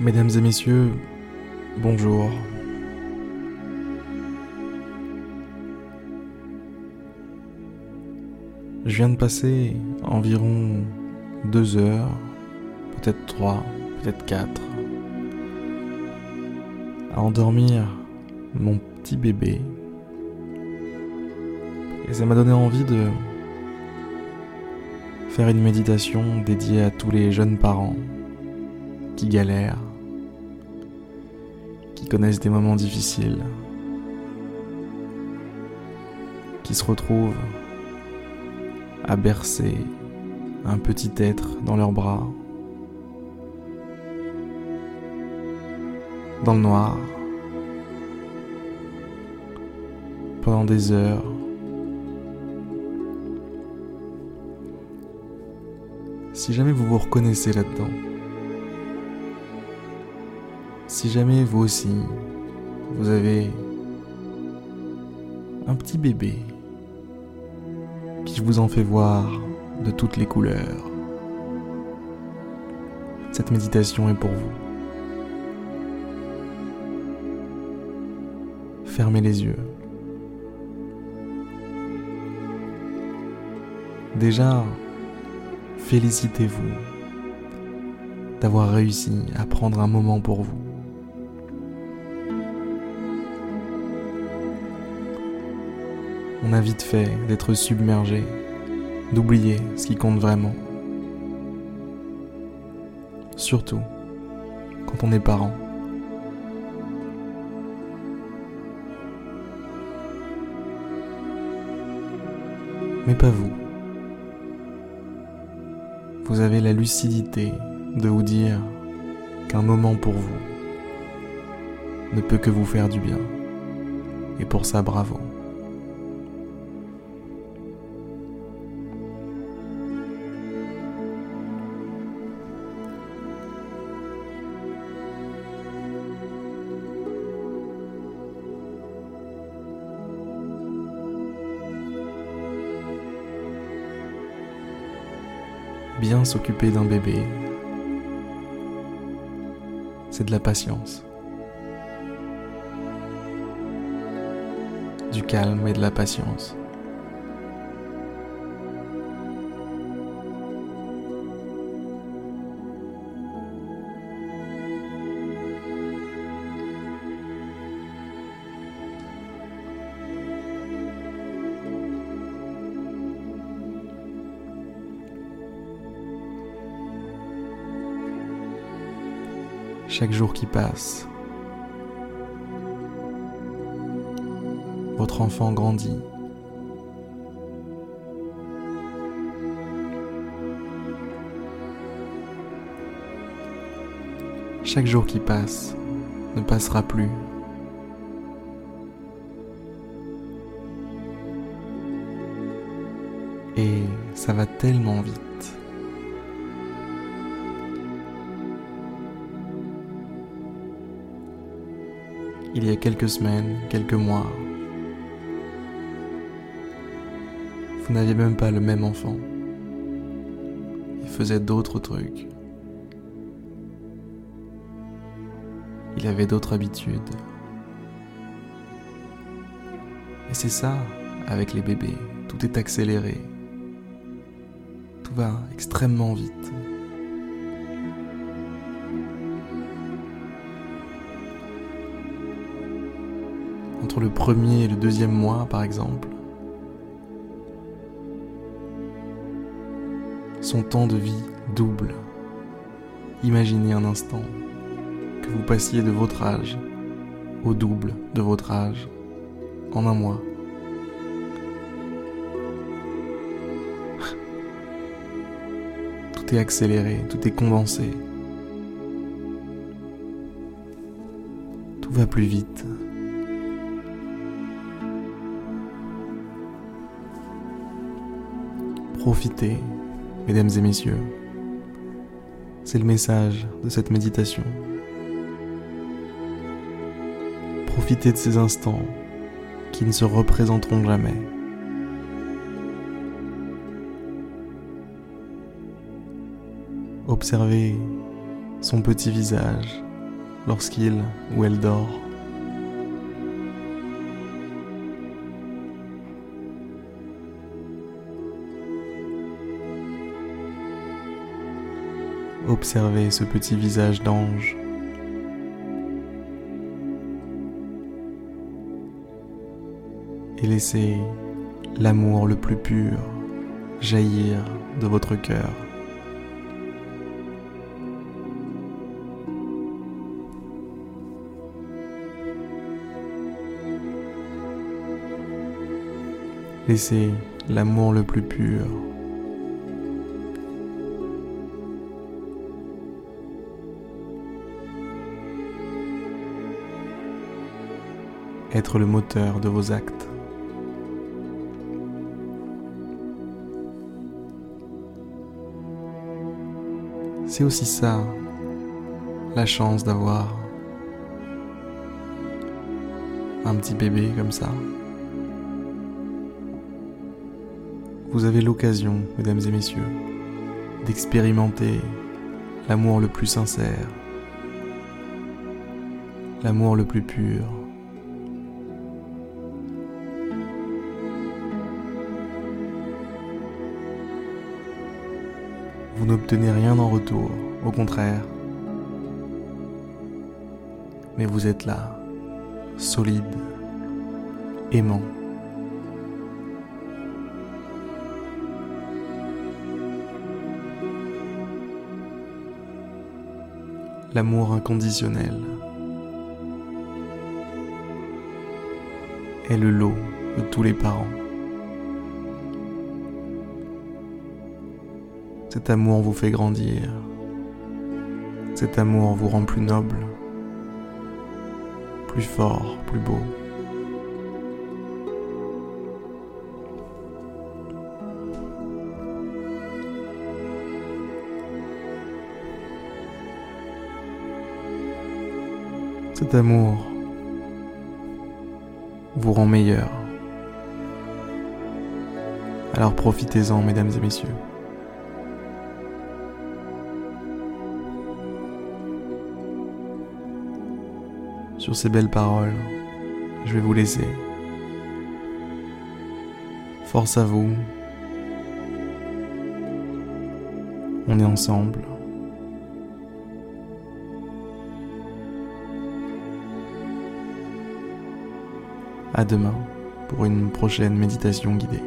Mesdames et messieurs, bonjour. Je viens de passer environ deux heures, peut-être trois, peut-être quatre, à endormir mon petit bébé. Et ça m'a donné envie de faire une méditation dédiée à tous les jeunes parents qui galèrent, qui connaissent des moments difficiles, qui se retrouvent à bercer un petit être dans leurs bras, dans le noir, pendant des heures. Si jamais vous vous reconnaissez là-dedans, si jamais vous aussi, vous avez un petit bébé qui vous en fait voir de toutes les couleurs, cette méditation est pour vous. Fermez les yeux. Déjà, félicitez-vous d'avoir réussi à prendre un moment pour vous. On a vite fait d'être submergé, d'oublier ce qui compte vraiment. Surtout quand on est parent. Mais pas vous. Vous avez la lucidité de vous dire qu'un moment pour vous ne peut que vous faire du bien. Et pour ça, bravo. Bien s'occuper d'un bébé, c'est de la patience, du calme et de la patience. Chaque jour qui passe. Votre enfant grandit. Chaque jour qui passe ne passera plus. Et ça va tellement vite. Il y a quelques semaines, quelques mois. Vous n'aviez même pas le même enfant. Il faisait d'autres trucs. Il avait d'autres habitudes. Et c'est ça avec les bébés. Tout est accéléré. Tout va extrêmement vite. Le premier et le deuxième mois par exemple. Son temps de vie double. Imaginez un instant que vous passiez de votre âge au double de votre âge en un mois. Tout est accéléré, tout est condensé. Tout va plus vite. Profitez, mesdames et messieurs. C'est le message de cette méditation. Profitez de ces instants qui ne se représenteront jamais. Observez son petit visage lorsqu'il ou elle dort. Observez ce petit visage d'ange. Et laissez l'amour le plus pur jaillir de votre cœur. Laissez l'amour le plus pur être le moteur de vos actes. C'est aussi ça, la chance d'avoir un petit bébé comme ça. Vous avez l'occasion, mesdames et messieurs, d'expérimenter l'amour le plus sincère, l'amour le plus pur, n'obtenez rien en retour, au contraire. Mais vous êtes là, solide, aimant. L'amour inconditionnel est le lot de tous les parents. Cet amour vous fait grandir. Cet amour vous rend plus noble, plus fort, plus beau. Cet amour vous rend meilleur. Alors profitez-en, mesdames et messieurs. Sur ces belles paroles, je vais vous laisser. Force à vous. On est ensemble. À demain pour une prochaine méditation guidée.